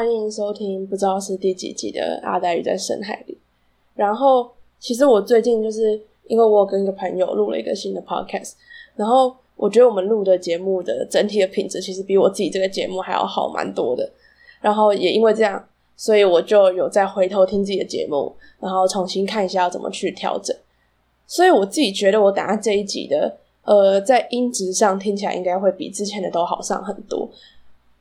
欢迎收听不知道是第几集的《阿呆鱼在深海里》。然后，其实我最近就是因为我跟一个朋友录了一个新的 podcast，然后我觉得我们录的节目的整体的品质其实比我自己这个节目还要好蛮多的。然后也因为这样，所以我就有再回头听自己的节目，然后重新看一下要怎么去调整。所以我自己觉得，我等下这一集的呃，在音质上听起来应该会比之前的都好上很多。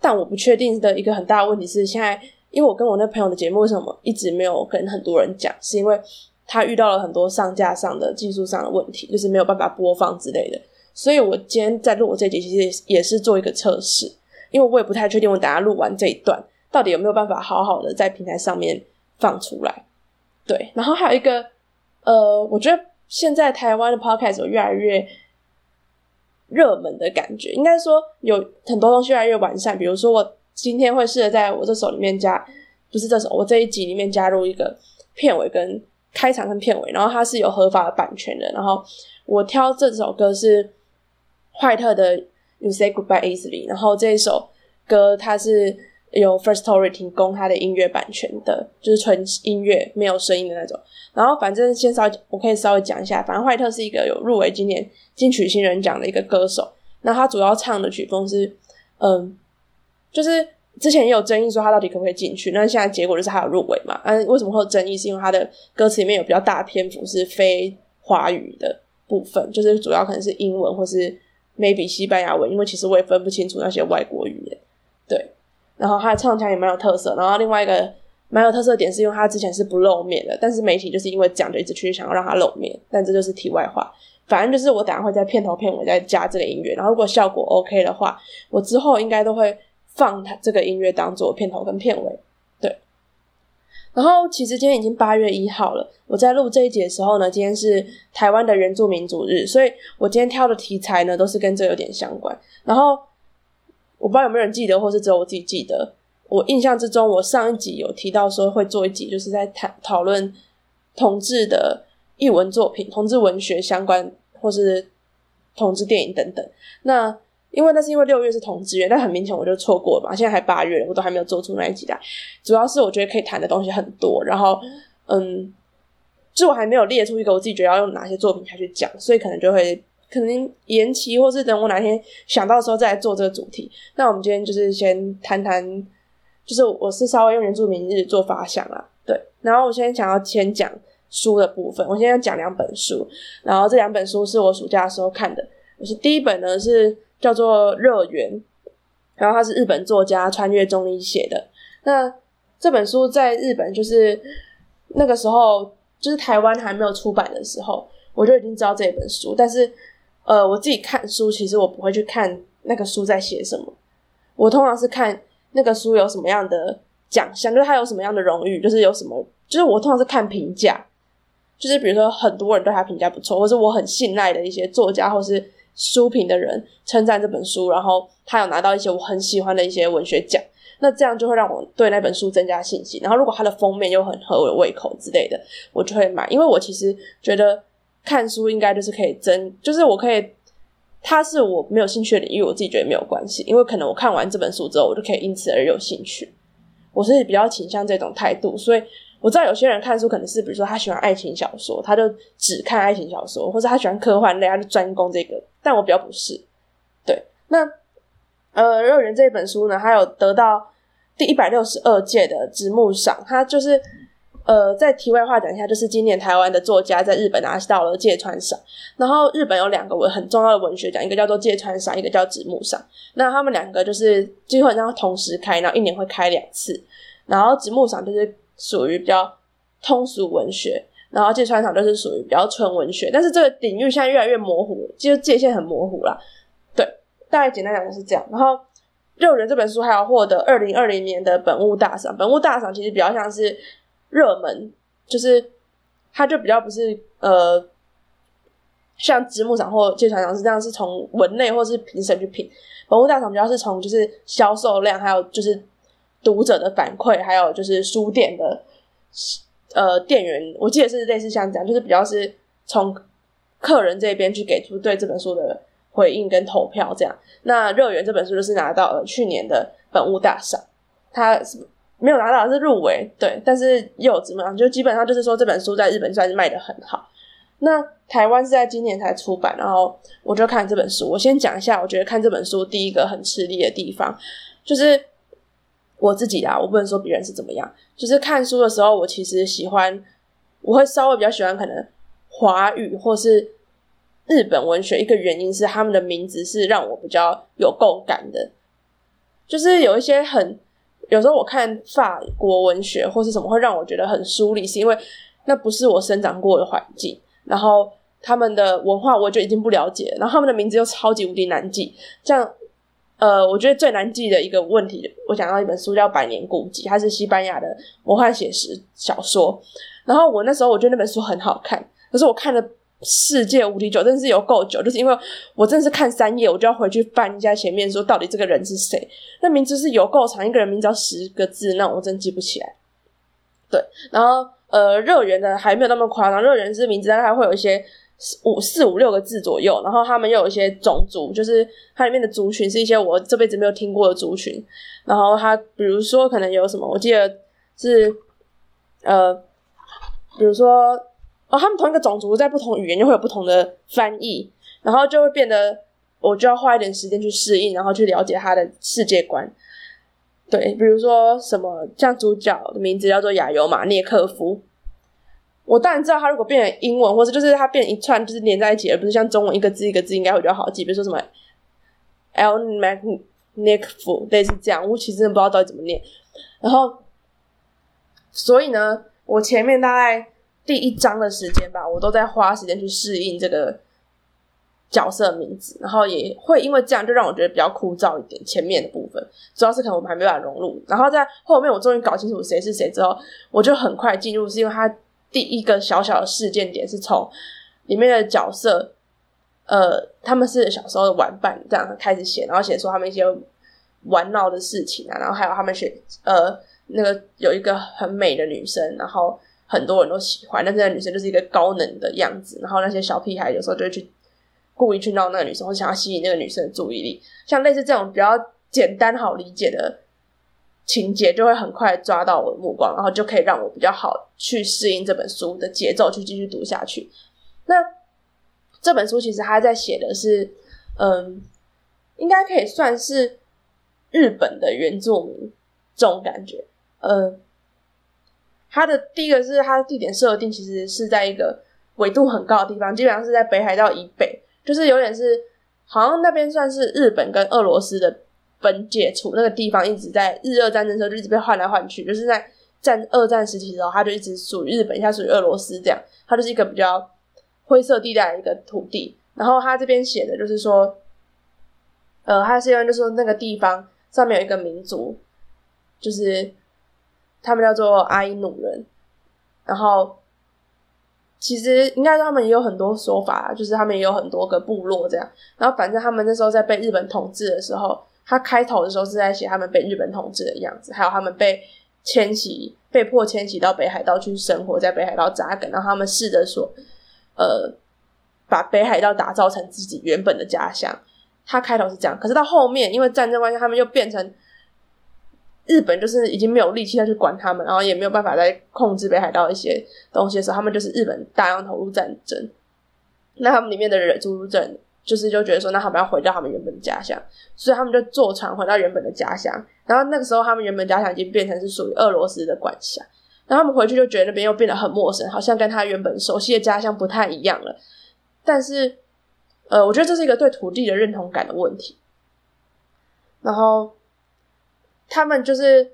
但我不确定的一个很大的问题是，现在因为我跟我那朋友的节目为什么一直没有跟很多人讲，是因为他遇到了很多上架上的技术上的问题，就是没有办法播放之类的。所以我今天在录我这集，其实也是做一个测试，因为我也不太确定我等下录完这一段到底有没有办法好好的在平台上面放出来。对，然后还有一个呃，我觉得现在台湾的 podcast 越来越。热门的感觉，应该说有很多东西越来越完善。比如说，我今天会试着在我这首里面加，不是这首，我这一集里面加入一个片尾跟开场跟片尾，然后它是有合法的版权的。然后我挑这首歌是坏特的《You Say Goodbye Easily》，然后这一首歌它是有 First Story 提供他的音乐版权的，就是纯音乐没有声音的那种。然后反正先稍微我可以稍微讲一下，反正怀特是一个有入围今年。金曲新人奖的一个歌手，那他主要唱的曲风是，嗯，就是之前也有争议说他到底可不可以进去，那现在结果就是他有入围嘛。嗯，为什么会有争议？是因为他的歌词里面有比较大篇幅是非华语的部分，就是主要可能是英文或是 maybe 西班牙文，因为其实我也分不清楚那些外国语言。对，然后他的唱腔也蛮有特色，然后另外一个蛮有特色点是因为他之前是不露面的，但是媒体就是因为讲就一直去想要让他露面，但这就是题外话。反正就是我等下会在片头片尾再加这个音乐，然后如果效果 OK 的话，我之后应该都会放它这个音乐当做片头跟片尾。对，然后其实今天已经八月一号了，我在录这一节的时候呢，今天是台湾的原住民族日，所以我今天挑的题材呢都是跟这有点相关。然后我不知道有没有人记得，或是只有我自己记得，我印象之中，我上一集有提到说会做一集，就是在谈讨论同志的译文作品、同志文学相关。或是同志电影等等，那因为那是因为六月是同志月，但很明显我就错过了嘛。现在还八月，我都还没有做出那一集来。主要是我觉得可以谈的东西很多，然后嗯，就我还没有列出一个我自己觉得要用哪些作品下去讲，所以可能就会可能延期，或是等我哪天想到的时候再来做这个主题。那我们今天就是先谈谈，就是我是稍微用原住民日做发想啦，对。然后我现在想要先讲。书的部分，我现在讲两本书，然后这两本书是我暑假的时候看的。我是第一本呢是叫做《热源》，然后它是日本作家穿越中医写的。那这本书在日本就是那个时候，就是台湾还没有出版的时候，我就已经知道这本书。但是，呃，我自己看书，其实我不会去看那个书在写什么，我通常是看那个书有什么样的奖项，就是它有什么样的荣誉，就是有什么，就是我通常是看评价。就是比如说，很多人对他评价不错，或是我很信赖的一些作家或是书评的人称赞这本书，然后他有拿到一些我很喜欢的一些文学奖，那这样就会让我对那本书增加信心。然后如果它的封面又很合我的胃口之类的，我就会买。因为我其实觉得看书应该就是可以增，就是我可以，它是我没有兴趣的领域，我自己觉得没有关系，因为可能我看完这本书之后，我就可以因此而有兴趣。我是比较倾向这种态度，所以。我知道有些人看书可能是，比如说他喜欢爱情小说，他就只看爱情小说，或者他喜欢科幻类，他就专攻这个。但我比较不是，对。那呃，肉圆这本书呢，还有得到第一百六十二届的直木赏。他就是呃，在题外话讲一下，就是今年台湾的作家在日本拿到了芥川赏。然后日本有两个文很重要的文学奖，一个叫做芥川赏，一个叫直木赏。那他们两个就是基本上同时开，然后一年会开两次。然后直木赏就是。属于比较通俗文学，然后芥川赏就是属于比较纯文学，但是这个领域现在越来越模糊，就界限很模糊了。对，大概简单讲就是这样。然后《肉人》这本书还有获得二零二零年的本物大赏，本物大赏其实比较像是热门，就是它就比较不是呃像直木赏或芥川赏是这样，是从文类或是评审去评。本物大赏比较是从就是销售量，还有就是。读者的反馈，还有就是书店的呃店员，我记得是类似像这样，就是比较是从客人这边去给出对这本书的回应跟投票这样。那《热源》这本书就是拿到了去年的本物大赏，它没有拿到是入围，对，但是又怎么样？就基本上就是说这本书在日本算是卖的很好。那台湾是在今年才出版，然后我就看这本书。我先讲一下，我觉得看这本书第一个很吃力的地方，就是我自己啊，我不能说别人是怎么样。就是看书的时候，我其实喜欢，我会稍微比较喜欢可能华语或是日本文学。一个原因是他们的名字是让我比较有共感的，就是有一些很有时候我看法国文学或是什么会让我觉得很疏离，是因为那不是我生长过的环境。然后他们的文化我就已经不了解，然后他们的名字又超级无敌难记。像呃，我觉得最难记的一个问题，我想到一本书叫《百年孤寂》，它是西班牙的魔幻写实小说。然后我那时候我觉得那本书很好看，可是我看了世界无敌久，真的是有够久，就是因为我真的是看三页，我就要回去翻一下前面，说到底这个人是谁？那名字是有够长，一个人名字要十个字，那我真记不起来。对，然后。呃，热源的还没有那么夸张，热源是名字，但它会有一些五四五六个字左右，然后他们又有一些种族，就是它里面的族群是一些我这辈子没有听过的族群，然后它比如说可能有什么，我记得是呃，比如说哦，他们同一个种族在不同语言就会有不同的翻译，然后就会变得我就要花一点时间去适应，然后去了解他的世界观。对，比如说什么像主角的名字叫做亚尤马涅克夫，我当然知道他如果变成英文，或者就是他变一串就是连在一起，而不是像中文一个字一个字应该会比较好记。比如说什么 L Mac Nick 夫类似这样，我其实真的不知道到底怎么念。然后，所以呢，我前面大概第一章的时间吧，我都在花时间去适应这个。角色名字，然后也会因为这样，就让我觉得比较枯燥一点。前面的部分，主要是可能我们还没办法融入。然后在后面，我终于搞清楚谁是谁之后，我就很快进入，是因为他第一个小小的事件点是从里面的角色，呃，他们是小时候的玩伴这样开始写，然后写出他们一些玩闹的事情啊，然后还有他们写呃那个有一个很美的女生，然后很多人都喜欢，但这个女生就是一个高冷的样子，然后那些小屁孩有时候就会去。故意去闹那个女生，或想要吸引那个女生的注意力，像类似这种比较简单好理解的情节，就会很快抓到我的目光，然后就可以让我比较好去适应这本书的节奏，去继续读下去。那这本书其实他在写的是，嗯，应该可以算是日本的原住民这种感觉。嗯，它的第一个是它的地点设定，其实是在一个纬度很高的地方，基本上是在北海道以北。就是有点是，好像那边算是日本跟俄罗斯的分界处，那个地方一直在日俄战争时候就一直被换来换去。就是在战二战时期的时候，它就一直属于日本，现在属于俄罗斯这样。它就是一个比较灰色地带的一个土地。然后他这边写的就是说，呃，他是因为就说那个地方上面有一个民族，就是他们叫做阿伊努人，然后。其实应该说他们也有很多说法，就是他们也有很多个部落这样。然后反正他们那时候在被日本统治的时候，他开头的时候是在写他们被日本统治的样子，还有他们被迁徙、被迫迁徙到北海道去生活在北海道扎根，然后他们试着说，呃，把北海道打造成自己原本的家乡。他开头是这样，可是到后面因为战争关系，他们又变成。日本就是已经没有力气再去管他们，然后也没有办法再控制北海道一些东西的时候，他们就是日本大量投入战争。那他们里面的人，朱入镇就是就觉得说，那他们要回到他们原本的家乡，所以他们就坐船回到原本的家乡。然后那个时候，他们原本家乡已经变成是属于俄罗斯的管辖。然后他们回去就觉得那边又变得很陌生，好像跟他原本熟悉的家乡不太一样了。但是，呃，我觉得这是一个对土地的认同感的问题。然后。他们就是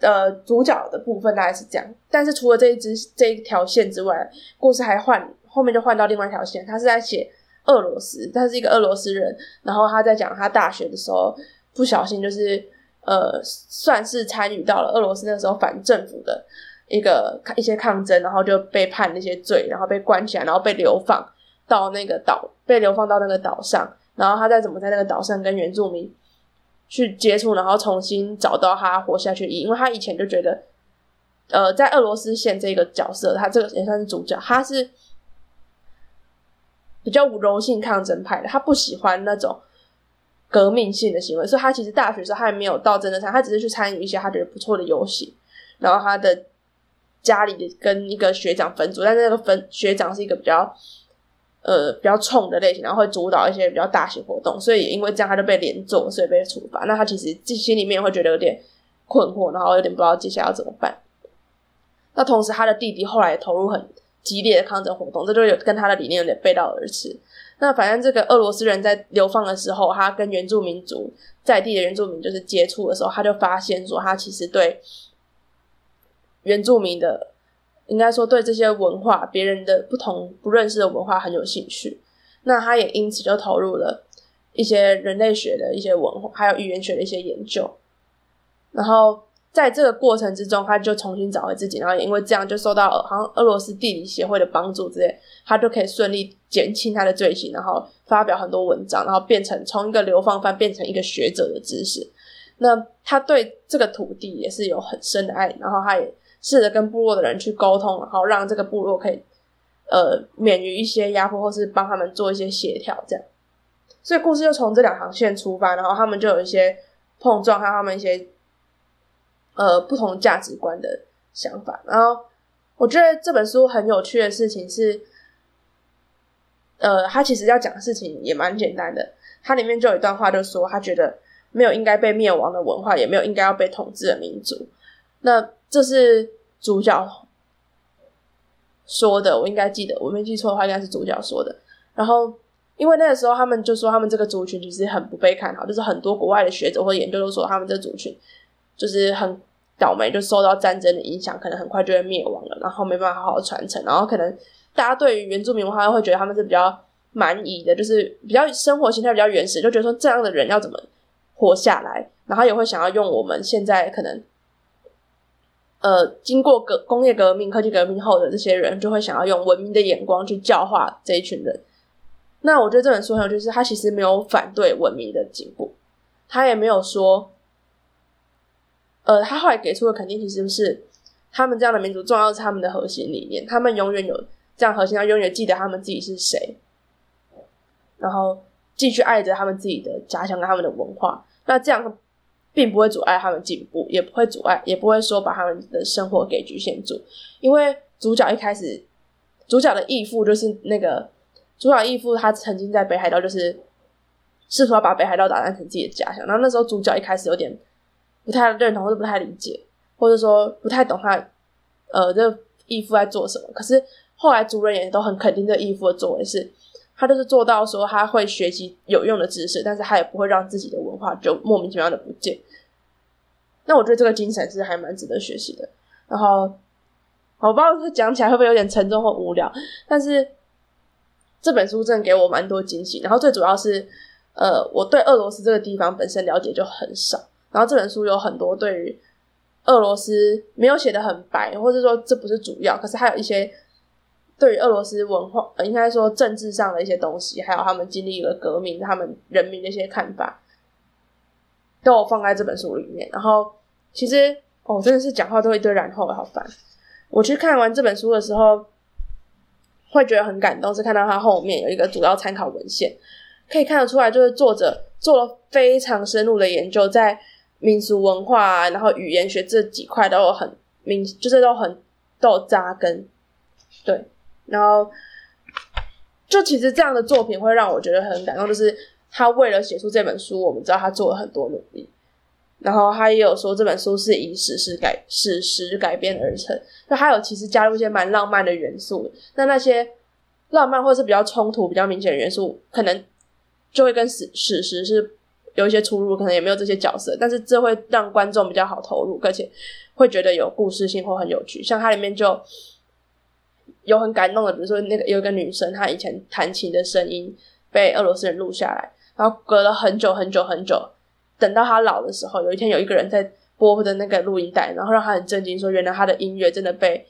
呃主角的部分大概是这样，但是除了这一支这一条线之外，故事还换后面就换到另外一条线。他是在写俄罗斯，他是一个俄罗斯人，然后他在讲他大学的时候不小心就是呃算是参与到了俄罗斯那时候反政府的一个一些抗争，然后就被判那些罪，然后被关起来，然后被流放到那个岛，被流放到那个岛上，然后他再怎么在那个岛上跟原住民。去接触，然后重新找到他活下去意，因为他以前就觉得，呃，在俄罗斯线这个角色，他这个也算是主角，他是比较柔性抗争派的，他不喜欢那种革命性的行为，所以他其实大学时候他还没有到真的参，他只是去参与一些他觉得不错的游戏。然后他的家里跟一个学长分组，但是那个分学长是一个比较呃比较冲的类型，然后会主导一些比较大型活动，所以因为这样他就被连坐，所以被处罚。那他其实心里面会觉得有点困惑，然后有点不知道接下来要怎么办。那同时，他的弟弟后来也投入很激烈的抗争活动，这就有跟他的理念有点背道而驰。那反正这个俄罗斯人在流放的时候，他跟原住民族在地的原住民就是接触的时候，他就发现说，他其实对原住民的，应该说对这些文化、别人的不同不认识的文化很有兴趣。那他也因此就投入了一些人类学的一些文化，还有语言学的一些研究。然后在这个过程之中，他就重新找回自己，然后也因为这样就受到好像俄罗斯地理协会的帮助之类，他就可以顺利减轻他的罪行，然后发表很多文章，然后变成从一个流放犯变成一个学者的知识。那他对这个土地也是有很深的爱，然后他也试着跟部落的人去沟通，然后让这个部落可以呃免于一些压迫，或是帮他们做一些协调，这样。所以故事就从这两条线出发，然后他们就有一些碰撞，还有他们一些。呃，不同价值观的想法。然后，我觉得这本书很有趣的事情是，呃，他其实要讲的事情也蛮简单的。它里面就有一段话，就说他觉得没有应该被灭亡的文化，也没有应该要被统治的民族。那这是主角说的，我应该记得，我没记错的话，应该是主角说的。然后，因为那个时候他们就说，他们这个族群其实很不被看好，就是很多国外的学者或研究都说，他们这族群就是很。倒霉就受到战争的影响，可能很快就会灭亡了，然后没办法好好传承，然后可能大家对于原住民文化会觉得他们是比较蛮夷的，就是比较生活形态比较原始，就觉得说这样的人要怎么活下来，然后也会想要用我们现在可能呃经过革工业革命、科技革命后的这些人，就会想要用文明的眼光去教化这一群人。那我觉得这本书很有趣，是他其实没有反对文明的进步，他也没有说。呃，他后来给出的肯定其实是他们这样的民族重要是他们的核心理念，他们永远有这样核心，要永远记得他们自己是谁，然后继续爱着他们自己的家乡跟他们的文化。那这样并不会阻碍他们进步，也不会阻碍，也不会说把他们的生活给局限住。因为主角一开始，主角的义父就是那个主角义父，他曾经在北海道就是试图要把北海道打造成自己的家乡。然后那时候主角一开始有点。不太认同或者不太理解，或者说不太懂他，呃，这义父在做什么。可是后来族人也都很肯定这义父的作为，是他就是做到说他会学习有用的知识，但是他也不会让自己的文化就莫名其妙的不见。那我觉得这个精神是还蛮值得学习的。然后我不知道讲起来会不会有点沉重或无聊，但是这本书真的给我蛮多惊喜。然后最主要是，呃，我对俄罗斯这个地方本身了解就很少。然后这本书有很多对于俄罗斯没有写的很白，或者说这不是主要，可是还有一些对于俄罗斯文化，应该说政治上的一些东西，还有他们经历了革命，他们人民的一些看法，都有放在这本书里面。然后其实哦，真的是讲话都一堆然后，好烦。我去看完这本书的时候，会觉得很感动，是看到它后面有一个主要参考文献，可以看得出来，就是作者做了非常深入的研究，在。民俗文化，然后语言学这几块都有很明，就是都很都有扎根，对。然后，就其实这样的作品会让我觉得很感动，就是他为了写出这本书，我们知道他做了很多努力。然后他也有说这本书是以史实改史实改编而成，那还有其实加入一些蛮浪漫的元素。那那些浪漫或是比较冲突、比较明显的元素，可能就会跟史史实是。有一些出入，可能也没有这些角色，但是这会让观众比较好投入，而且会觉得有故事性或很有趣。像它里面就有很感动的，比如说那个有一个女生，她以前弹琴的声音被俄罗斯人录下来，然后隔了很久很久很久，等到她老的时候，有一天有一个人在播的那个录音带，然后让她很震惊，说原来她的音乐真的被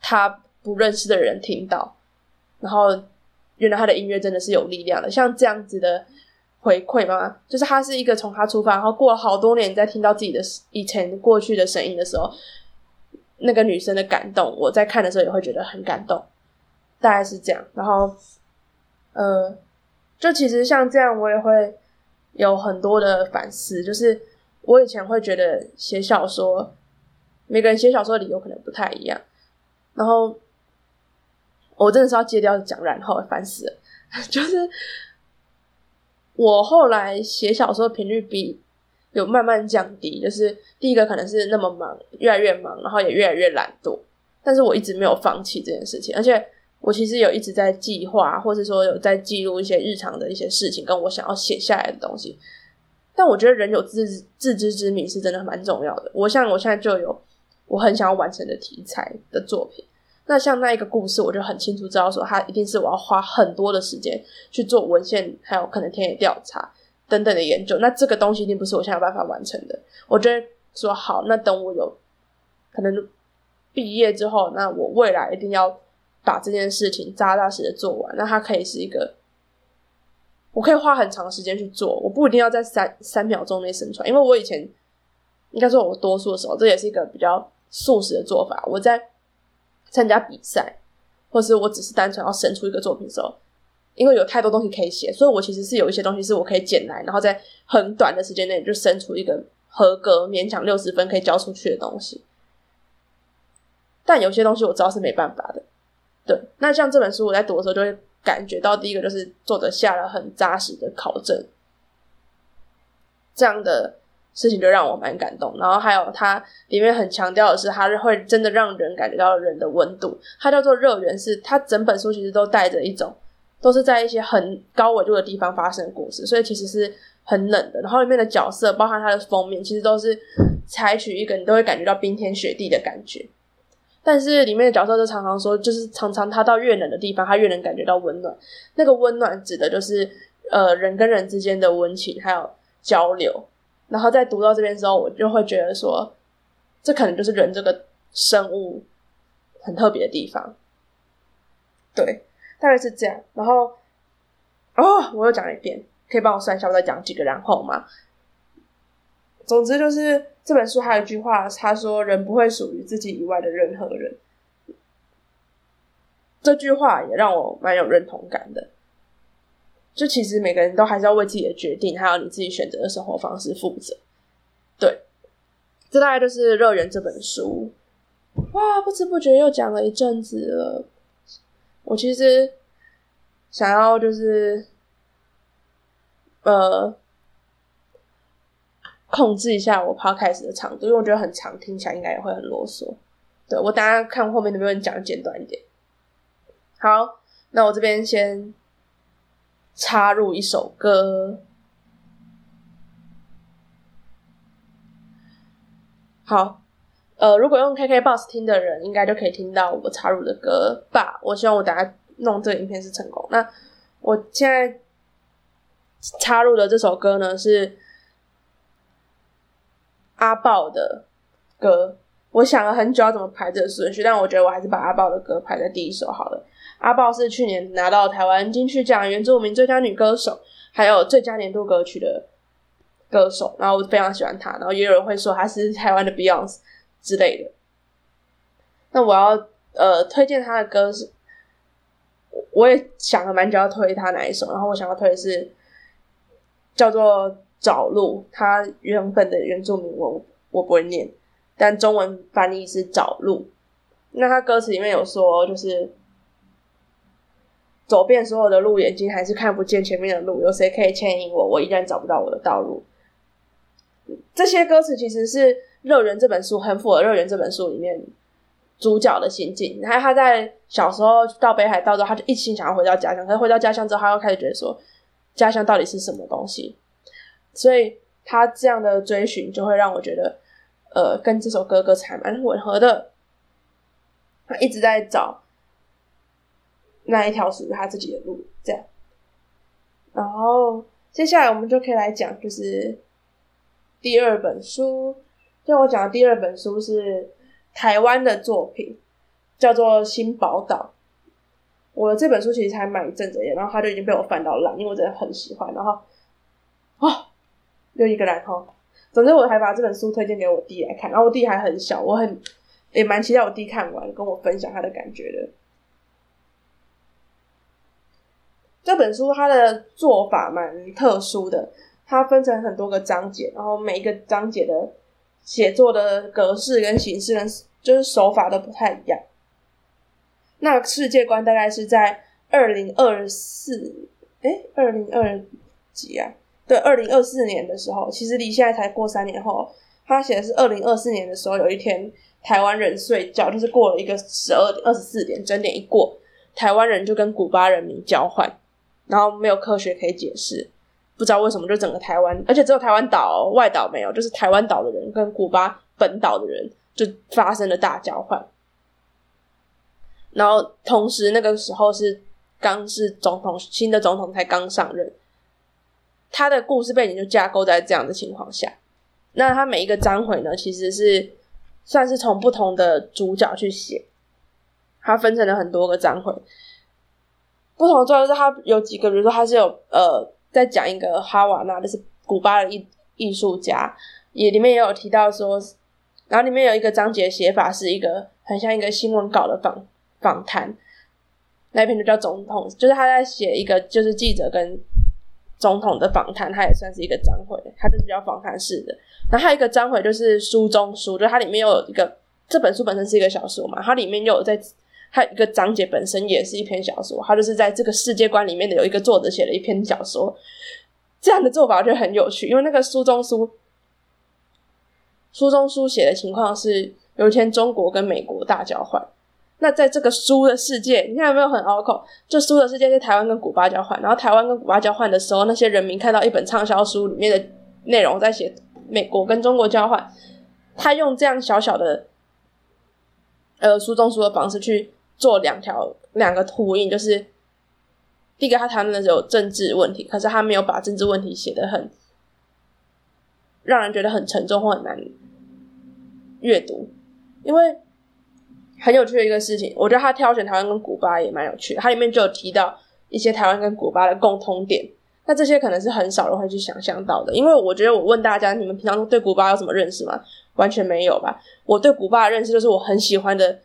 她不认识的人听到，然后原来她的音乐真的是有力量的，像这样子的。回馈吗？就是他是一个从他出发，然后过了好多年，在听到自己的以前过去的声音的时候，那个女生的感动，我在看的时候也会觉得很感动，大概是这样。然后，呃，就其实像这样，我也会有很多的反思。就是我以前会觉得写小说，每个人写小说的理由可能不太一样。然后我真的是要戒掉讲，然后烦死了。就是我后来写小说频率比有慢慢降低。就是第一个可能是那么忙，越来越忙，然后也越来越懒惰。但是我一直没有放弃这件事情，而且。我其实有一直在计划，或者说有在记录一些日常的一些事情，跟我想要写下来的东西。但我觉得人有自自知之明是真的蛮重要的。我像我现在就有我很想要完成的题材的作品。那像那一个故事，我就很清楚知道说，它一定是我要花很多的时间去做文献，还有可能田野调查等等的研究。那这个东西一定不是我现在有办法完成的。我觉得说好，那等我有可能毕业之后，那我未来一定要。把这件事情扎扎实实的做完，那它可以是一个，我可以花很长时间去做，我不一定要在三三秒钟内生出来，因为我以前应该说，我多数的时候，这也是一个比较速食的做法。我在参加比赛，或是我只是单纯要生出一个作品的时候，因为有太多东西可以写，所以我其实是有一些东西是我可以捡来，然后在很短的时间内就生出一个合格、勉强六十分可以交出去的东西。但有些东西我知道是没办法的。对，那像这本书，我在读的时候就会感觉到，第一个就是作者下了很扎实的考证，这样的事情就让我蛮感动。然后还有它里面很强调的是，它是会真的让人感觉到人的温度。它叫做热源，是它整本书其实都带着一种，都是在一些很高纬度的地方发生的故事，所以其实是很冷的。然后里面的角色，包含它的封面，其实都是采取一个你都会感觉到冰天雪地的感觉。但是里面的角色就常常说，就是常常他到越冷的地方，他越能感觉到温暖。那个温暖指的就是呃人跟人之间的温情还有交流。然后在读到这边之后，我就会觉得说，这可能就是人这个生物很特别的地方。对，大概是这样。然后哦，我又讲了一遍，可以帮我算一下我再讲几个然后吗？总之就是这本书还有一句话，他说：“人不会属于自己以外的任何人。”这句话也让我蛮有认同感的。就其实每个人都还是要为自己的决定，还有你自己选择的生活方式负责。对，这大概就是《乐园》这本书。哇，不知不觉又讲了一阵子了。我其实想要就是，呃。控制一下我 podcast 的长度，因为我觉得很长，听起来应该也会很啰嗦。对我，大家看后面能不能讲简短一点。好，那我这边先插入一首歌。好，呃，如果用 KK Box 听的人，应该就可以听到我插入的歌吧。我希望我等下弄这个影片是成功。那我现在插入的这首歌呢是。阿豹的歌，我想了很久要怎么排这个顺序，但我觉得我还是把阿豹的歌排在第一首好了。阿豹是去年拿到台湾金曲奖原住民最佳女歌手，还有最佳年度歌曲的歌手，然后我非常喜欢他，然后也有人会说他是台湾的 Beyonce 之类的。那我要呃推荐他的歌是，我也想了蛮久要推他哪一首，然后我想要推的是叫做。找路，他原本的原住民文我不会念，但中文翻译是找路。那他歌词里面有说，就是走遍所有的路，眼睛还是看不见前面的路。有谁可以牵引我？我依然找不到我的道路。这些歌词其实是《热人》这本书很符合《热人》这本书里面主角的心境。然后他在小时候到北海道之后，他就一心想要回到家乡。可是回到家乡之后，他又开始觉得说，家乡到底是什么东西？所以他这样的追寻，就会让我觉得，呃，跟这首歌歌词还蛮吻合的。他一直在找那一条属于他自己的路，这样。然后接下来我们就可以来讲，就是第二本书。就我讲的第二本书是台湾的作品，叫做《新宝岛》。我的这本书其实才买一阵子，然后他就已经被我翻到烂，因为我真的很喜欢。然后，哦。又一个然后，总之我还把这本书推荐给我弟来看，然后我弟还很小，我很也蛮期待我弟看完跟我分享他的感觉的。这本书它的做法蛮特殊的，它分成很多个章节，然后每一个章节的写作的格式跟形式跟就是手法都不太一样。那世界观大概是在二零二四，哎，二零二几啊？对，二零二四年的时候，其实离现在才过三年后。他写的是二零二四年的时候，有一天台湾人睡觉，就是过了一个十二点二十四点，整点一过，台湾人就跟古巴人民交换，然后没有科学可以解释，不知道为什么就整个台湾，而且只有台湾岛外岛没有，就是台湾岛的人跟古巴本岛的人就发生了大交换。然后同时那个时候是刚是总统新的总统才刚上任，他的故事背景就架构在这样的情况下。那他每一个章回呢，其实是算是从不同的主角去写，他分成了很多个章回。不同的主角是它有几个，比如说它是有呃在讲一个哈瓦那，就是古巴的艺艺术家，也里面也有提到说，然后里面有一个章节写法是一个很像一个新闻稿的访访谈，那篇就叫总统，就是他在写一个就是记者跟总统的访谈，他也算是一个章回，它就是比较访谈式的。然后还有一个章回就是书中书，就它里面又有一个这本书本身是一个小说嘛，它里面又有在它一个章节本身也是一篇小说，它就是在这个世界观里面的有一个作者写了一篇小说，这样的做法就很有趣，因为那个书中书书中书写的情况是有一天中国跟美国大交换，那在这个书的世界，你看有没有很拗口？就书的世界是台湾跟古巴交换，然后台湾跟古巴交换的时候，那些人民看到一本畅销书里面的内容在写。美国跟中国交换，他用这样小小的，呃，书中书的方式去做两条两个呼应，就是第一个他谈论的有政治问题，可是他没有把政治问题写的很让人觉得很沉重或很难阅读，因为很有趣的一个事情，我觉得他挑选台湾跟古巴也蛮有趣的，它里面就有提到一些台湾跟古巴的共通点。那这些可能是很少人会去想象到的，因为我觉得我问大家，你们平常对古巴有什么认识吗？完全没有吧。我对古巴的认识就是我很喜欢的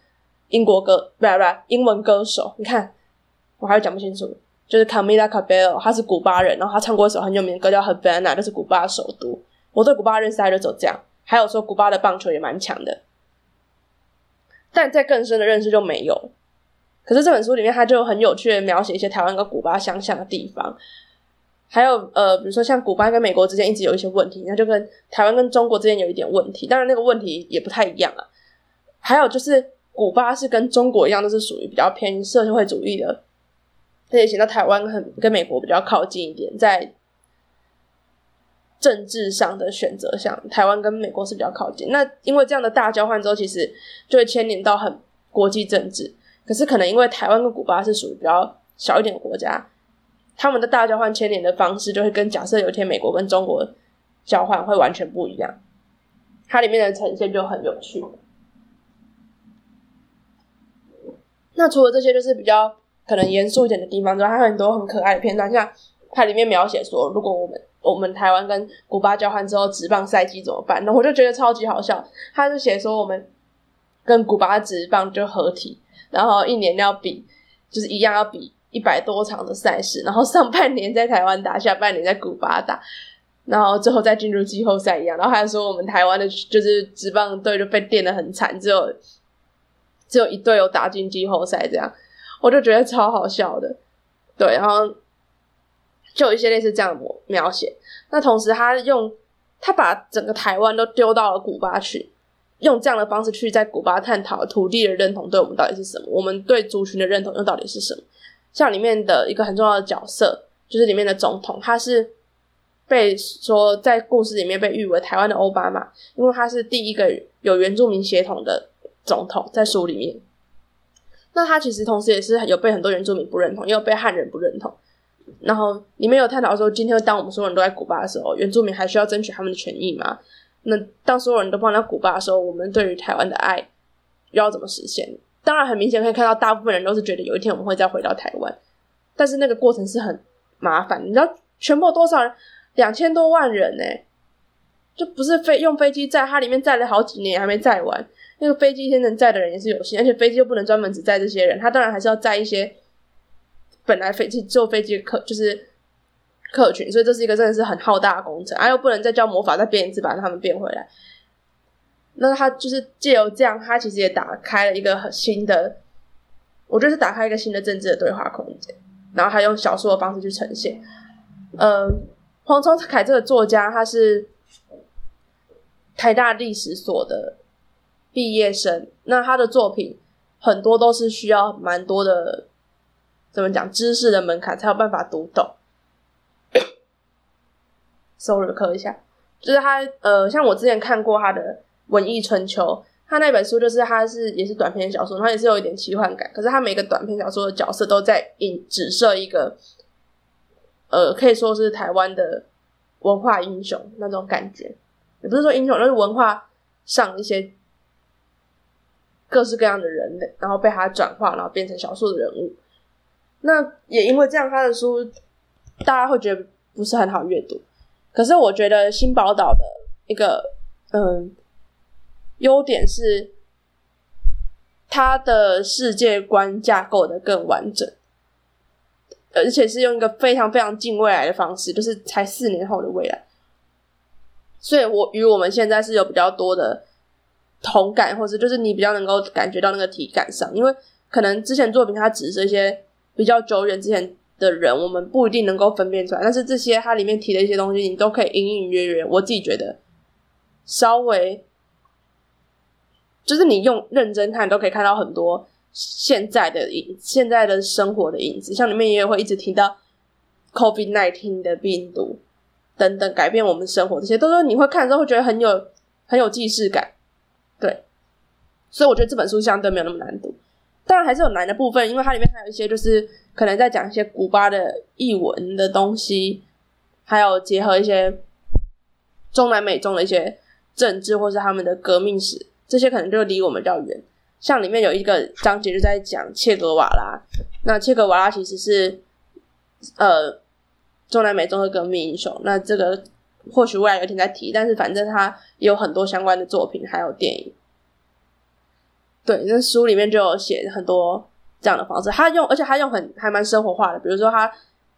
英国歌，不不，英文歌手。你看，我还是讲不清楚，就是 Camila Cabello，他是古巴人，然后他唱过一首很有名的歌叫《Havana》，就是古巴首都。我对古巴认识大概就走这样。还有说古巴的棒球也蛮强的，但在更深的认识就没有。可是这本书里面，他就很有趣的描写一些台湾跟古巴相像的地方。还有呃，比如说像古巴跟美国之间一直有一些问题，那就跟台湾跟中国之间有一点问题，当然那个问题也不太一样啊。还有就是古巴是跟中国一样，都是属于比较偏社会主义的，而且显得台湾很跟美国比较靠近一点，在政治上的选择上，台湾跟美国是比较靠近。那因为这样的大交换之后，其实就会牵连到很国际政治。可是可能因为台湾跟古巴是属于比较小一点的国家。他们的大交换牵连的方式，就会跟假设有一天美国跟中国交换会完全不一样。它里面的呈现就很有趣。那除了这些，就是比较可能严肃一点的地方之外，还有很多很可爱的片段，像它里面描写说，如果我们我们台湾跟古巴交换之后，直棒赛季怎么办？那我就觉得超级好笑。他就写说，我们跟古巴直棒就合体，然后一年要比，就是一样要比。一百多场的赛事，然后上半年在台湾打，下半年在古巴打，然后最后再进入季后赛一样。然后还说我们台湾的就是职棒队就被电的很惨，只有只有一队有打进季后赛，这样我就觉得超好笑的。对，然后就有一些类似这样的描写。那同时他用他把整个台湾都丢到了古巴去，用这样的方式去在古巴探讨土地的认同对我们到底是什么，我们对族群的认同又到底是什么。像里面的一个很重要的角色，就是里面的总统，他是被说在故事里面被誉为台湾的奥巴马，因为他是第一个有原住民血统的总统，在书里面。那他其实同时也是有被很多原住民不认同，也有被汉人不认同。然后里面有探讨说，今天当我们所有人都在古巴的时候，原住民还需要争取他们的权益吗？那当所有人都搬到古巴的时候，我们对于台湾的爱又要怎么实现？当然，很明显可以看到，大部分人都是觉得有一天我们会再回到台湾，但是那个过程是很麻烦。你知道，全部多少人？两千多万人呢，就不是飞用飞机载，它里面载了好几年还没载完。那个飞机先能载的人也是有限，而且飞机又不能专门只载这些人，他当然还是要载一些本来飞机坐飞机客就是客群，所以这是一个真的是很浩大的工程，而又不能再叫魔法再变一次把他们变回来。那他就是借由这样，他其实也打开了一个新的，我觉得是打开一个新的政治的对话空间。然后他用小说的方式去呈现。嗯，黄聪凯这个作家，他是台大历史所的毕业生。那他的作品很多都是需要蛮多的，怎么讲知识的门槛才有办法读懂。Sorry，咳一下，就是他呃，像我之前看过他的。文艺春秋，他那本书就是他是也是短篇小说，然后也是有一点奇幻感。可是他每个短篇小说的角色都在影指射一个，呃，可以说是台湾的文化英雄那种感觉，也不是说英雄，就是文化上一些各式各样的人类，然后被他转化，然后变成小说的人物。那也因为这样，他的书大家会觉得不是很好阅读。可是我觉得新宝岛的一个，嗯。优点是，他的世界观架构的更完整，而且是用一个非常非常近未来的方式，就是才四年后的未来。所以，我与我们现在是有比较多的同感，或者就是你比较能够感觉到那个体感上，因为可能之前作品它只是一些比较久远之前的人，我们不一定能够分辨出来，但是这些它里面提的一些东西，你都可以隐隐约约，我自己觉得稍微。就是你用认真看，都可以看到很多现在的影，现在的生活的影子。像里面也会一直提到 COVID nineteen 的病毒等等改变我们生活，这些都是你会看之后会觉得很有很有既视感。对，所以我觉得这本书相对没有那么难读，当然还是有难的部分，因为它里面还有一些就是可能在讲一些古巴的译文的东西，还有结合一些中南美中的一些政治或是他们的革命史。这些可能就离我们比较远，像里面有一个章节就在讲切格瓦拉。那切格瓦拉其实是呃中南美洲的革命英雄。那这个或许未来有一天再提，但是反正他有很多相关的作品，还有电影。对，那书里面就有写很多这样的方式。他用，而且他用很还蛮生活化的，比如说他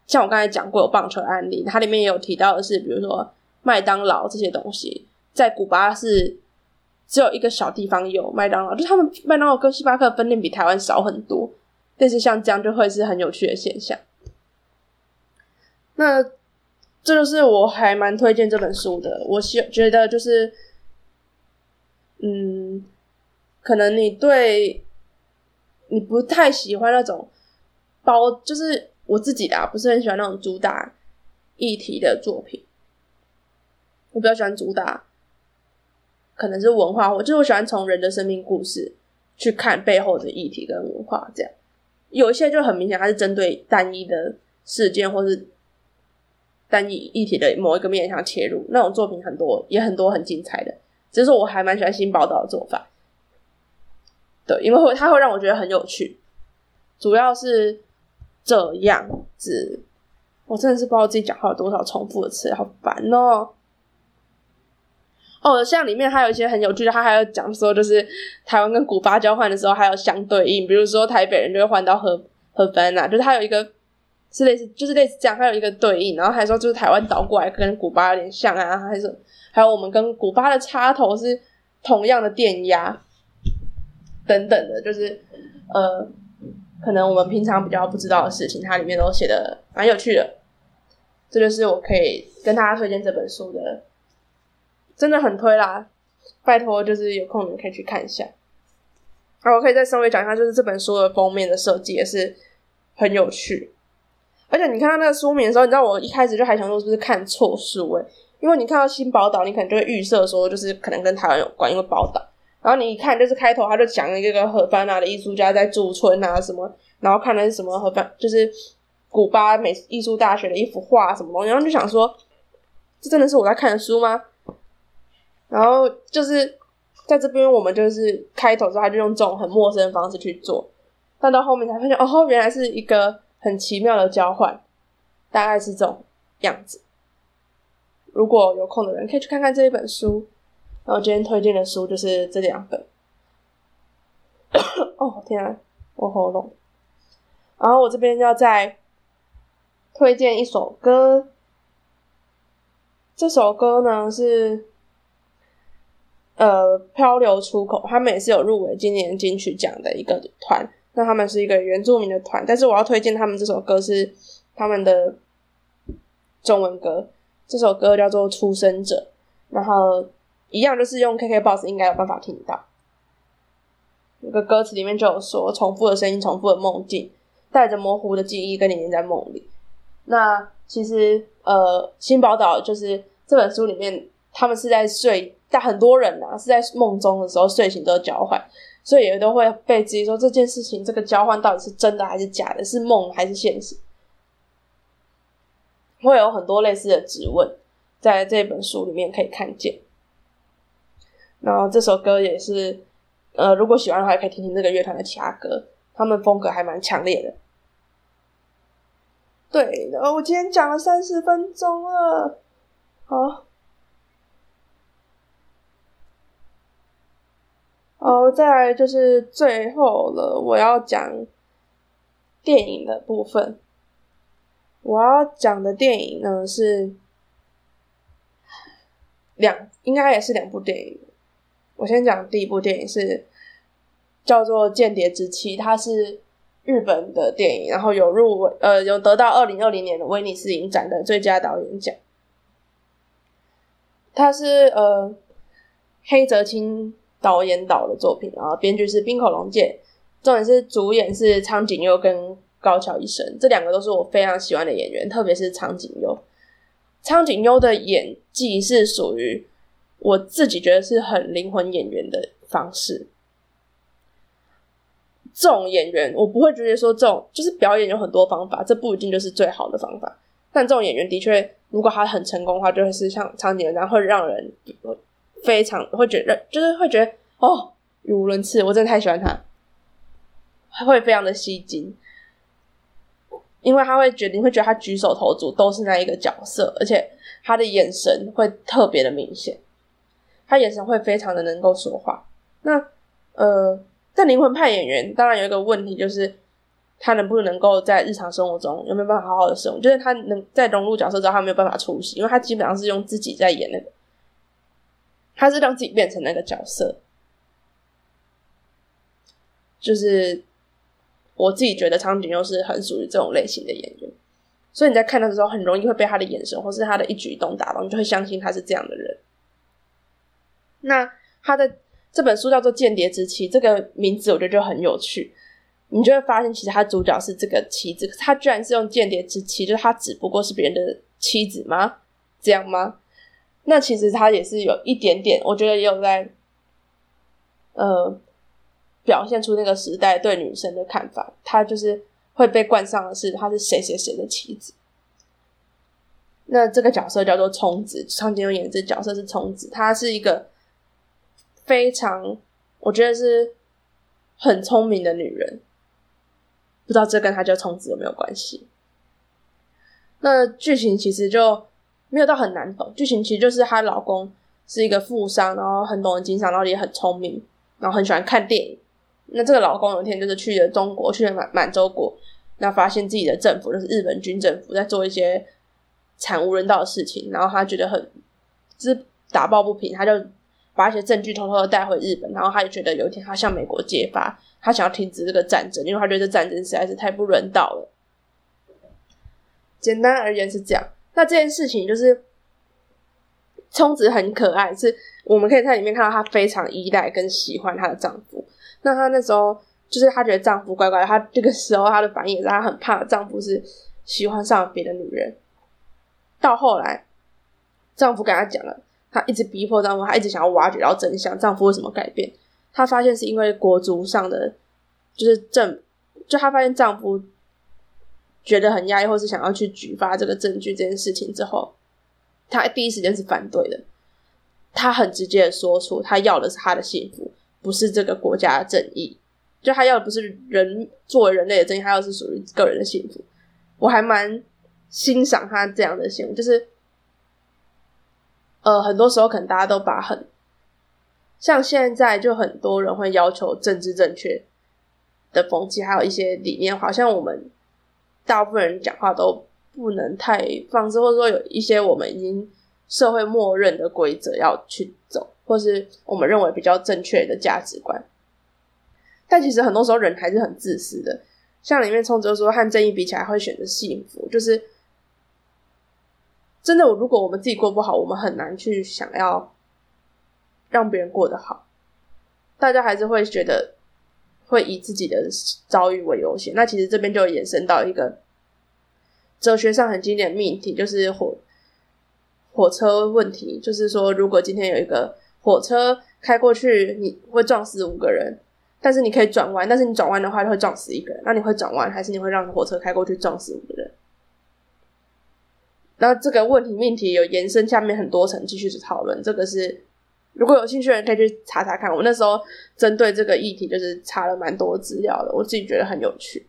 像我刚才讲过有棒球案例，它里面也有提到的是，比如说麦当劳这些东西，在古巴是。只有一个小地方有麦当劳，就他们麦当劳跟星巴克分店比台湾少很多，但是像这样就会是很有趣的现象。那这就是我还蛮推荐这本书的。我希觉得就是，嗯，可能你对你不太喜欢那种包，就是我自己的啊不是很喜欢那种主打议题的作品，我比较喜欢主打。可能是文化，我就是我喜欢从人的生命故事去看背后的议题跟文化，这样有一些就很明显，它是针对单一的事件或是单一议题的某一个面向切入，那种作品很多，也很多很精彩的。只是说我还蛮喜欢新报道的做法，对，因为会它会让我觉得很有趣，主要是这样子。我真的是不知道自己讲话有多少重复的词，好烦哦。哦，像里面还有一些很有趣的，他还有讲说，就是台湾跟古巴交换的时候还有相对应，比如说台北人就会换到荷荷芬啊，就是他有一个是类似，就是类似这样，还有一个对应，然后还说就是台湾倒过来跟古巴有点像啊，还是还有我们跟古巴的插头是同样的电压等等的，就是呃，可能我们平常比较不知道的事情，它里面都写的蛮有趣的，这就是我可以跟大家推荐这本书的。真的很推啦，拜托，就是有空你们可以去看一下。啊，我可以再稍微讲一下，就是这本书的封面的设计也是很有趣。而且你看到那个书名的时候，你知道我一开始就还想说是不是看错书诶，因为你看到新宝岛，你可能就会预设说就是可能跟台湾有关，因为宝岛。然后你一看就是开头，他就讲了一个荷班纳的艺术家在驻村啊什么，然后看的是什么荷班，就是古巴美艺术大学的一幅画什么东西，然后就想说，这真的是我在看的书吗？然后就是在这边，我们就是开头时候他就用这种很陌生的方式去做，但到后面才发现，哦，原来是一个很奇妙的交换，大概是这种样子。如果有空的人可以去看看这一本书。然后今天推荐的书就是这两本。哦天啊，我喉咙。然后我这边要再推荐一首歌，这首歌呢是呃漂流出口，他们也是有入围今年金曲奖的一个团。那他们是一个原住民的团，但是我要推荐他们这首歌是他们的中文歌，这首歌叫做《出生者》，然后一样就是用 KKBOX 应该有办法听到。那个歌词里面就有说，重复的声音，重复的梦境，带着模糊的记忆跟你黏在梦里。那其实呃，新宝岛就是这本书里面，他们是在睡，但很多人啊是在梦中的时候睡醒都交换。所以也都会被质疑说这件事情，这个交换到底是真的还是假的，是梦还是现实？会有很多类似的质问，在这本书里面可以看见。然后这首歌也是，呃，如果喜欢的话，可以听听这个乐团的其他歌，他们风格还蛮强烈的。对，然后我今天讲了三十分钟了，好。哦，再来就是最后了，我要讲电影的部分。我要讲的电影呢是两，应该也是两部电影。我先讲第一部电影是叫做《间谍之妻》，它是日本的电影，然后有入围，呃，有得到二零二零年的威尼斯影展的最佳导演奖。它是呃黑泽清。导演导的作品，然后编剧是滨口龙介，重点是主演是苍井优跟高桥一生，这两个都是我非常喜欢的演员，特别是苍井优。苍井优的演技是属于我自己觉得是很灵魂演员的方式。这种演员，我不会觉得说这种就是表演有很多方法，这不一定就是最好的方法。但这种演员的确，如果他很成功的话，就会是像苍井优然后，会让人。非常会觉得，就是会觉得哦，语无伦次，我真的太喜欢他，会非常的吸睛，因为他会觉得你会觉得他举手投足都是那一个角色，而且他的眼神会特别的明显，他眼神会非常的能够说话。那呃，在灵魂派演员当然有一个问题，就是他能不能够在日常生活中有没有办法好好的生活，就是他能在融入角色之后，他没有办法出戏，因为他基本上是用自己在演那个。他是让自己变成那个角色，就是我自己觉得苍井优是很属于这种类型的演员，所以你在看他的时候，很容易会被他的眼神或是他的一举一动打动，你就会相信他是这样的人。那他的这本书叫做《间谍之妻》，这个名字我觉得就很有趣，你就会发现其实他主角是这个妻子，他居然是用间谍之妻，就是他只不过是别人的妻子吗？这样吗？那其实他也是有一点点，我觉得也有在，呃，表现出那个时代对女生的看法。他就是会被冠上的是他是谁谁谁的妻子。那这个角色叫做聪子，苍井优演这角色是聪子，她是一个非常，我觉得是很聪明的女人。不知道这跟她叫聪子有没有关系？那剧情其实就。没有到很难懂，剧情其实就是她老公是一个富商，然后很懂得经商，然后也很聪明，然后很喜欢看电影。那这个老公有一天就是去了中国，去了满满洲国，那发现自己的政府就是日本军政府在做一些惨无人道的事情，然后他觉得很就是打抱不平，他就把一些证据偷偷的带回日本，然后他就觉得有一天他向美国揭发，他想要停止这个战争，因为他觉得这战争实在是太不人道了。简单而言是这样。那这件事情就是，充值很可爱，是我们可以在里面看到她非常依赖跟喜欢她的丈夫。那她那时候就是她觉得丈夫乖乖，她这个时候她的反应也是她很怕丈夫是喜欢上别的女人。到后来，丈夫跟她讲了，她一直逼迫丈夫，她一直想要挖掘到真相，丈夫为什么改变？她发现是因为国族上的，就是政，就她发现丈夫。觉得很压抑，或是想要去举发这个证据这件事情之后，他第一时间是反对的。他很直接的说出，他要的是他的幸福，不是这个国家的正义。就他要的不是人作为人类的正义，他要是属于个人的幸福。我还蛮欣赏他这样的行为，就是呃，很多时候可能大家都把很像现在就很多人会要求政治正确。的风气，还有一些理念，好像我们大部分人讲话都不能太放肆，或者说有一些我们已经社会默认的规则要去走，或是我们认为比较正确的价值观。但其实很多时候人还是很自私的，像里面冲着说和正义比起来，会选择幸福，就是真的。如果我们自己过不好，我们很难去想要让别人过得好。大家还是会觉得会以自己的遭遇为优先。那其实这边就延伸到一个哲学上很经典的命题，就是火火车问题。就是说，如果今天有一个火车开过去，你会撞死五个人，但是你可以转弯，但是你转弯的话就会撞死一个人。那你会转弯，还是你会让火车开过去撞死五个人？那这个问题命题有延伸下面很多层继续去讨论。这个是。如果有兴趣的人可以去查查看，我那时候针对这个议题就是查了蛮多资料的，我自己觉得很有趣。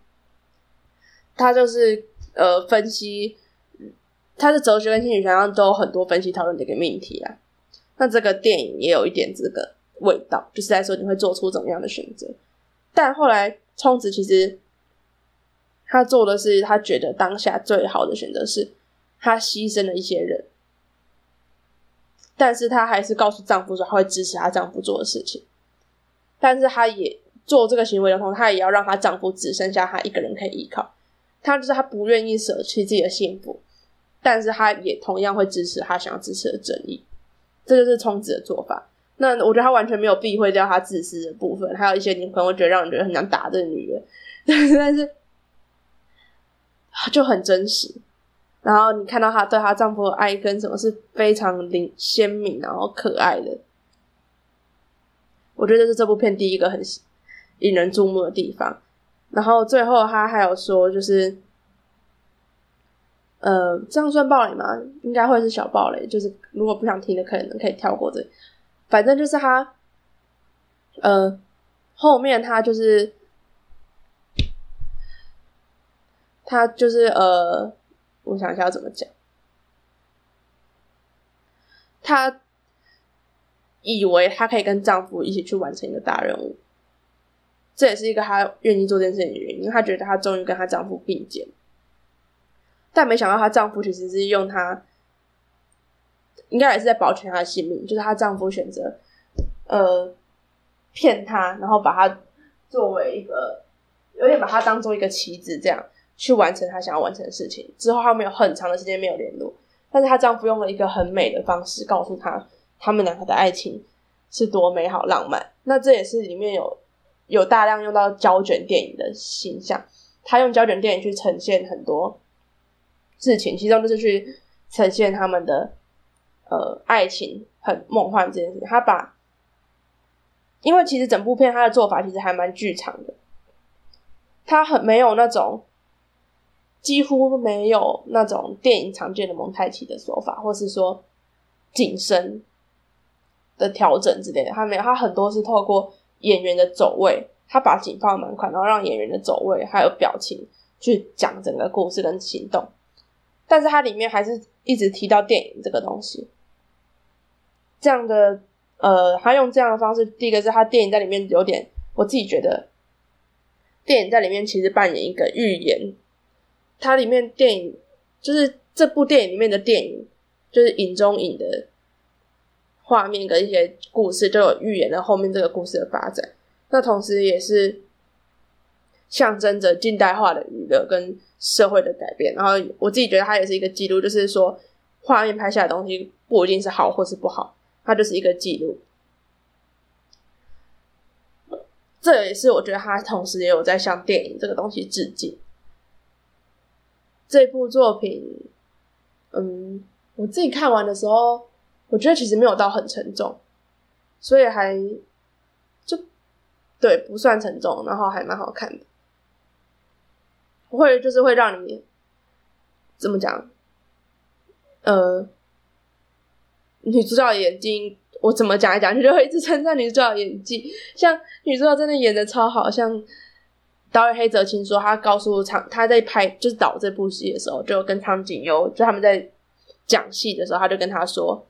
他就是呃分析，他的哲学跟心理学上都有很多分析讨论的一个命题啊。那这个电影也有一点这个味道，就是在说你会做出怎么样的选择。但后来充值其实他做的是他觉得当下最好的选择是，他牺牲了一些人。但是她还是告诉丈夫说，她会支持她丈夫做的事情。但是她也做这个行为的同时，她也要让她丈夫只剩下她一个人可以依靠。她就是她不愿意舍弃自己的幸福，但是她也同样会支持她想要支持的正义。这就是冲子的做法。那我觉得她完全没有避讳掉她自私的部分，还有一些你可能会觉得让人觉得很想打这个女人，但是就很真实。然后你看到她对她丈夫的爱跟什么是非常灵鲜明，然后可爱的。我觉得是这部片第一个很引人注目的地方。然后最后他还有说，就是呃，这样算暴雷吗？应该会是小暴雷。就是如果不想听的，可能可以跳过这。反正就是他，呃，后面他就是他就是呃。我想一下要怎么讲。她以为她可以跟丈夫一起去完成一个大任务，这也是一个她愿意做这件事情的原因。她觉得她终于跟她丈夫并肩，但没想到她丈夫其实是用她，应该也是在保全她的性命。就是她丈夫选择呃骗她，然后把她作为一个有点把她当做一个棋子这样。去完成她想要完成的事情之后，他们有很长的时间没有联络。但是她丈夫用了一个很美的方式告诉她，他们两个的爱情是多美好浪漫。那这也是里面有有大量用到胶卷电影的形象。他用胶卷电影去呈现很多事情，其中就是去呈现他们的呃爱情很梦幻这件事情。他把，因为其实整部片他的做法其实还蛮剧场的，他很没有那种。几乎没有那种电影常见的蒙太奇的手法，或是说景深的调整之类的。他没有，他很多是透过演员的走位，他把景放满款，然后让演员的走位还有表情去讲整个故事跟行动。但是它里面还是一直提到电影这个东西。这样的呃，他用这样的方式，第一个是他电影在里面有点，我自己觉得电影在里面其实扮演一个预言。它里面电影就是这部电影里面的电影，就是影中影的画面跟一些故事，就有预言了后面这个故事的发展。那同时也是象征着近代化的娱乐跟社会的改变。然后我自己觉得它也是一个记录，就是说画面拍下的东西不一定是好或是不好，它就是一个记录。这也是我觉得它同时也有在向电影这个东西致敬。这部作品，嗯，我自己看完的时候，我觉得其实没有到很沉重，所以还就对不算沉重，然后还蛮好看的，会就是会让你怎么讲？呃，女主角的眼睛，我怎么讲一讲，你就会一直称赞女主角演技，像女主角真的演的超好，像。导演黑泽清说，他告诉苍他在拍就是导这部戏的时候，就跟苍井优就他们在讲戏的时候，他就跟他说：“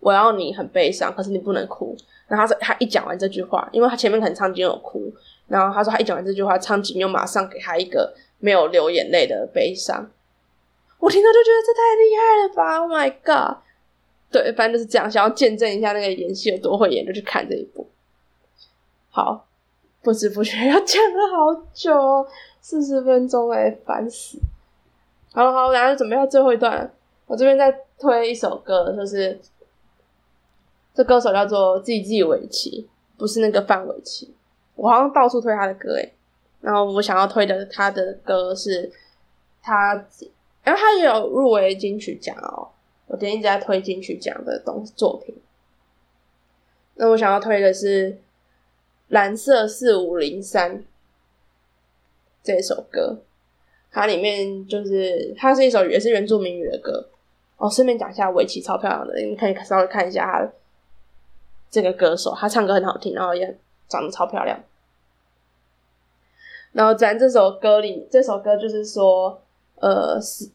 我要你很悲伤，可是你不能哭。”然后他说他一讲完这句话，因为他前面可能苍井有哭，然后他说他一讲完这句话，苍井又马上给他一个没有流眼泪的悲伤。我听到就觉得这太厉害了吧！Oh my god！对，反正就是这样，想要见证一下那个演戏有多会演，就去看这一部。好，不知不觉要讲了好久哦，四十分钟哎，烦死！好了好，然后准备到最后一段，我这边再推一首歌，就是这歌手叫做 Z Z 尾崎，不是那个范玮琪。我好像到处推他的歌诶，然后我想要推的他的歌是他，然后他也有入围金曲奖哦。我今天一直在推金曲奖的东作品，那我想要推的是《蓝色四五零三》这首歌，它里面就是它是一首也是原住民语的歌。哦，顺便讲一下，围棋超漂亮的，你可以稍微看一下他这个歌手，他唱歌很好听，然后也。长得超漂亮，然后咱这首歌里，这首歌就是说，呃，是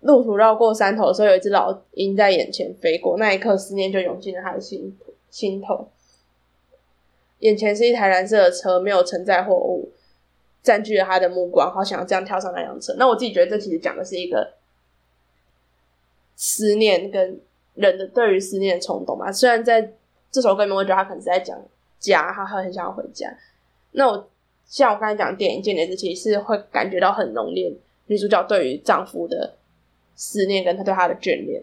路途绕过山头的时候，有一只老鹰在眼前飞过，那一刻思念就涌进了他的心心头。眼前是一台蓝色的车，没有承载货物，占据了他的目光，好想要这样跳上那辆车。那我自己觉得，这其实讲的是一个思念跟人的对于思念的冲动吧。虽然在这首歌里面，我觉得他可能是在讲家，他很想要回家。那我像我刚才讲电影《间谍之妻》，是会感觉到很浓烈女主角对于丈夫的思念，跟她对他的眷恋。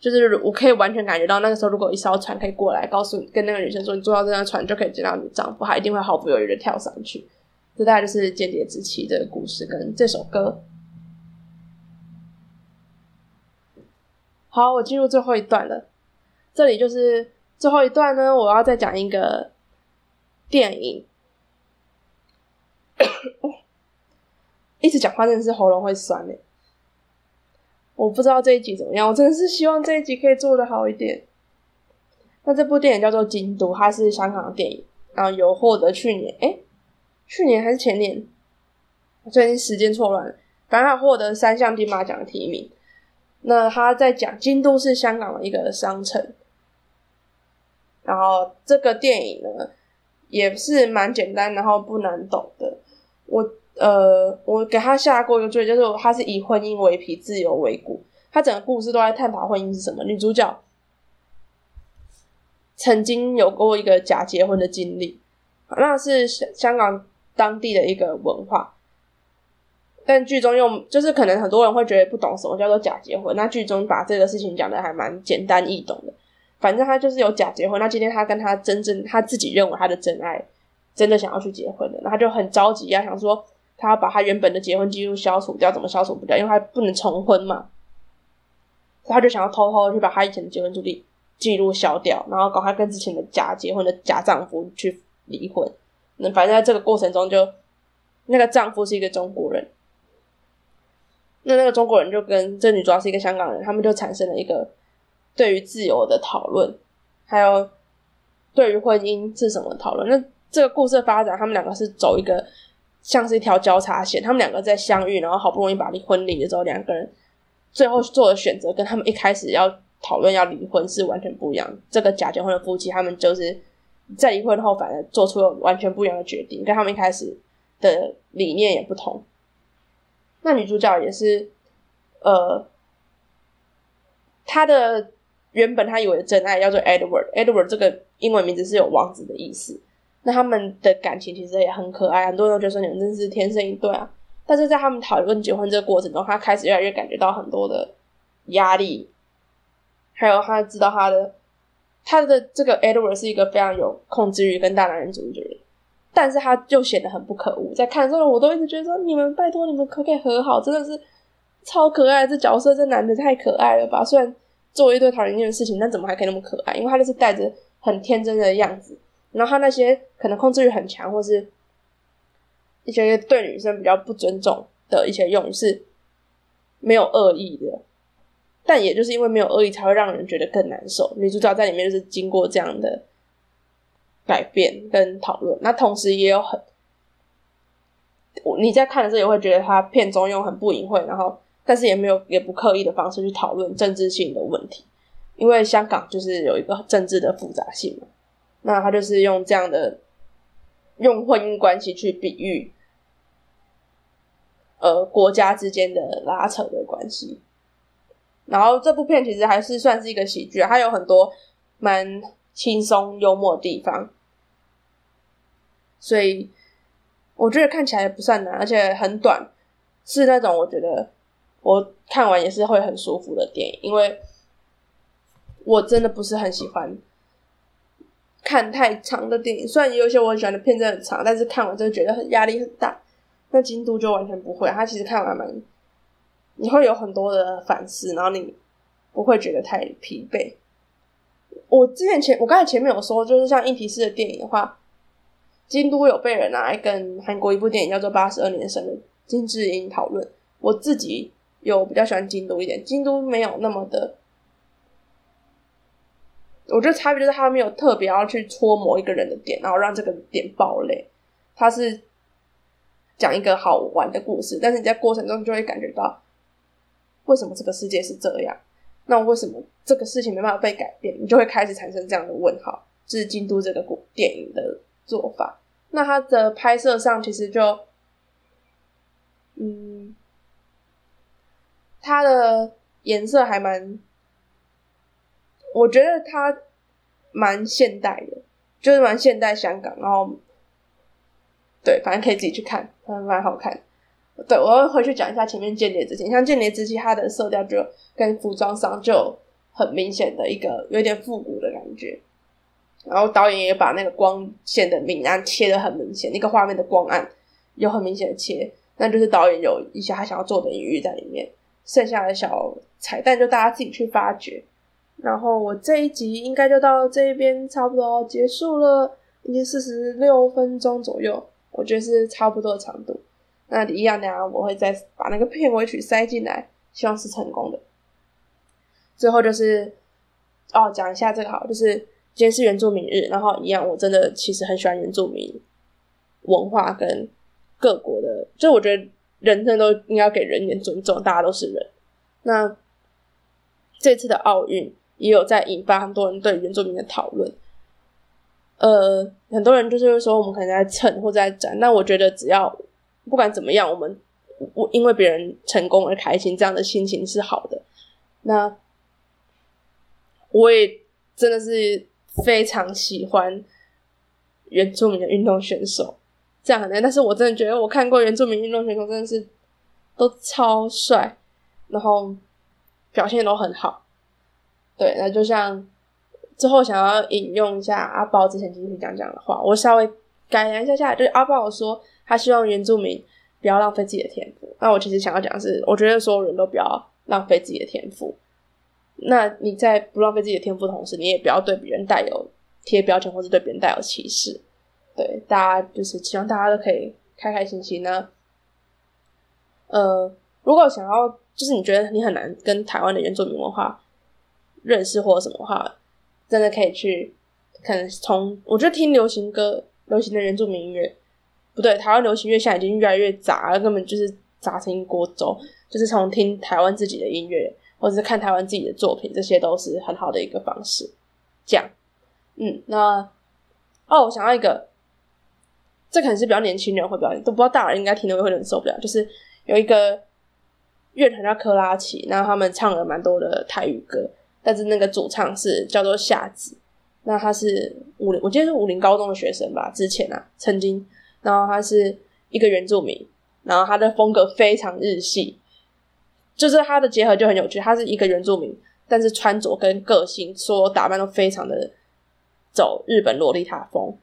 就是我可以完全感觉到，那个时候如果一艘船可以过来，告诉你跟那个女生说，你坐到这辆船就可以见到你丈夫，她一定会毫不犹豫的跳上去。这大概就是《间谍之妻》的故事跟这首歌。好，我进入最后一段了，这里就是。最后一段呢，我要再讲一个电影。一直讲话真的是喉咙会酸嘞。我不知道这一集怎么样，我真的是希望这一集可以做的好一点。那这部电影叫做《京都》，它是香港的电影，然后有获得去年，哎，去年还是前年？最近时间错乱，反正它获得三项金马奖的提名。那他在讲京都是香港的一个商城。然后这个电影呢，也是蛮简单，然后不难懂的。我呃，我给他下过一个罪，就是他是以婚姻为皮，自由为骨。他整个故事都在探讨婚姻是什么。女主角曾经有过一个假结婚的经历，那是香港当地的一个文化。但剧中用就是可能很多人会觉得不懂什么叫做假结婚，那剧中把这个事情讲的还蛮简单易懂的。反正他就是有假结婚，那今天他跟他真正他自己认为他的真爱，真的想要去结婚的，那他就很着急啊，想说他要把他原本的结婚记录消除掉，怎么消除不掉？因为他不能重婚嘛，他就想要偷偷去把他以前的结婚注记记录消掉，然后搞他跟之前的假结婚的假丈夫去离婚。那反正在这个过程中，就那个丈夫是一个中国人，那那个中国人就跟这女主要是一个香港人，他们就产生了一个。对于自由的讨论，还有对于婚姻是什么讨论？那这个故事的发展，他们两个是走一个像是一条交叉线，他们两个在相遇，然后好不容易把离婚离了之后，两个人最后做的选择跟他们一开始要讨论要离婚是完全不一样。这个假结婚的夫妻，他们就是在离婚后反而做出了完全不一样的决定，跟他们一开始的理念也不同。那女主角也是，呃，她的。原本他以为的真爱叫做 Edward，Edward 这个英文名字是有王子的意思。那他们的感情其实也很可爱，很多人都觉得说你们真是天生一对啊。但是在他们讨论结婚这个过程中，他开始越来越感觉到很多的压力，还有他知道他的他的这个 Edward 是一个非常有控制欲跟大男人主义的人，但是他就显得很不可恶。在看的时候，我都一直觉得说你们拜托你们可不可以和好？真的是超可爱，这角色这男的太可爱了吧？虽然。做一堆讨人厌的事情，但怎么还可以那么可爱？因为他就是带着很天真的样子，然后他那些可能控制欲很强，或是一些对女生比较不尊重的一些用语是没有恶意的，但也就是因为没有恶意，才会让人觉得更难受。女主角在里面就是经过这样的改变跟讨论，那同时也有很，你在看的时候也会觉得他片中用很不隐晦，然后。但是也没有也不刻意的方式去讨论政治性的问题，因为香港就是有一个政治的复杂性嘛。那他就是用这样的用婚姻关系去比喻，呃，国家之间的拉扯的关系。然后这部片其实还是算是一个喜剧，它有很多蛮轻松幽默的地方，所以我觉得看起来不算难，而且很短，是那种我觉得我看完也是会很舒服的电影，因为我真的不是很喜欢看太长的电影，虽然有一些我喜欢的片真的很长，但是看完就觉得很压力很大。那京都就完全不会，他其实看完蛮。你会有很多的反思，然后你不会觉得太疲惫。我之前前我刚才前面有说，就是像一体式的电影的话，京都有被人拿来跟韩国一部电影叫做《八十二年生的金智英》讨论。我自己有比较喜欢京都一点，京都没有那么的，我觉得差别就是他没有特别要去戳某一个人的点，然后让这个点爆雷。他是讲一个好玩的故事，但是你在过程中就会感觉到。为什么这个世界是这样？那为什么这个事情没办法被改变？你就会开始产生这样的问号。这是京都这个电影的做法。那它的拍摄上其实就，嗯，它的颜色还蛮，我觉得它蛮现代的，就是蛮现代香港。然后，对，反正可以自己去看，蛮蛮好看。对，我要回去讲一下前面间谍之前，像间谍之前，它的色调就跟服装上就很明显的一个有点复古的感觉。然后导演也把那个光线的明暗切的很明显，那个画面的光暗有很明显的切，那就是导演有一些他想要做的隐喻在里面。剩下的小彩蛋就大家自己去发掘。然后我这一集应该就到这边差不多结束了，已经四十六分钟左右，我觉得是差不多的长度。那一样的啊，我会再把那个片尾曲塞进来，希望是成功的。最后就是哦，讲一下这个好，就是今天是原住民日，然后一样，我真的其实很喜欢原住民文化跟各国的，就我觉得人人都应该给人点尊重，大家都是人。那这次的奥运也有在引发很多人对原住民的讨论，呃，很多人就是说我们可能在蹭或在展，那我觉得只要。不管怎么样，我们我因为别人成功而开心，这样的心情是好的。那我也真的是非常喜欢原住民的运动选手，这样很难。但是我真的觉得，我看过原住民运动选手，真的是都超帅，然后表现都很好。对，那就像之后想要引用一下阿宝之前继续讲讲的话，我稍微改良一下下，就是阿宝说。他希望原住民不要浪费自己的天赋。那我其实想要讲的是，我觉得所有人都不要浪费自己的天赋。那你在不浪费自己的天赋同时，你也不要对别人带有贴标签，或者对别人带有歧视。对，大家就是希望大家都可以开开心心呢。呃，如果想要，就是你觉得你很难跟台湾的原住民文化认识或什么话，真的可以去可能从我觉得听流行歌、流行的原住民音乐。不对，台湾流行乐现在已经越来越杂了，根本就是杂成一锅粥。就是从听台湾自己的音乐，或者是看台湾自己的作品，这些都是很好的一个方式。这样，嗯，那哦，我想到一个，这可能是比较年轻人会表演，都不知道大人应该听的会很受不了。就是有一个乐团叫克拉奇，然后他们唱了蛮多的台语歌，但是那个主唱是叫做夏子，那他是武林，我记得是武林高中的学生吧，之前啊曾经。然后他是一个原住民，然后他的风格非常日系，就是他的结合就很有趣。他是一个原住民，但是穿着跟个性、所有打扮都非常的走日本洛丽塔风，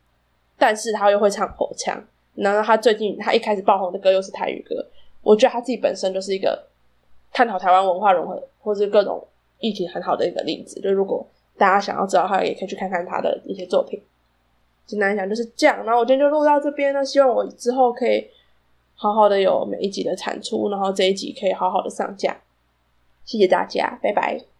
但是他又会唱口腔。然后他最近他一开始爆红的歌又是台语歌，我觉得他自己本身就是一个探讨台湾文化融合或者各种议题很好的一个例子。就如果大家想要知道的话，也可以去看看他的一些作品。简单讲就是这样，然后我今天就录到这边呢。希望我之后可以好好的有每一集的产出，然后这一集可以好好的上架。谢谢大家，拜拜。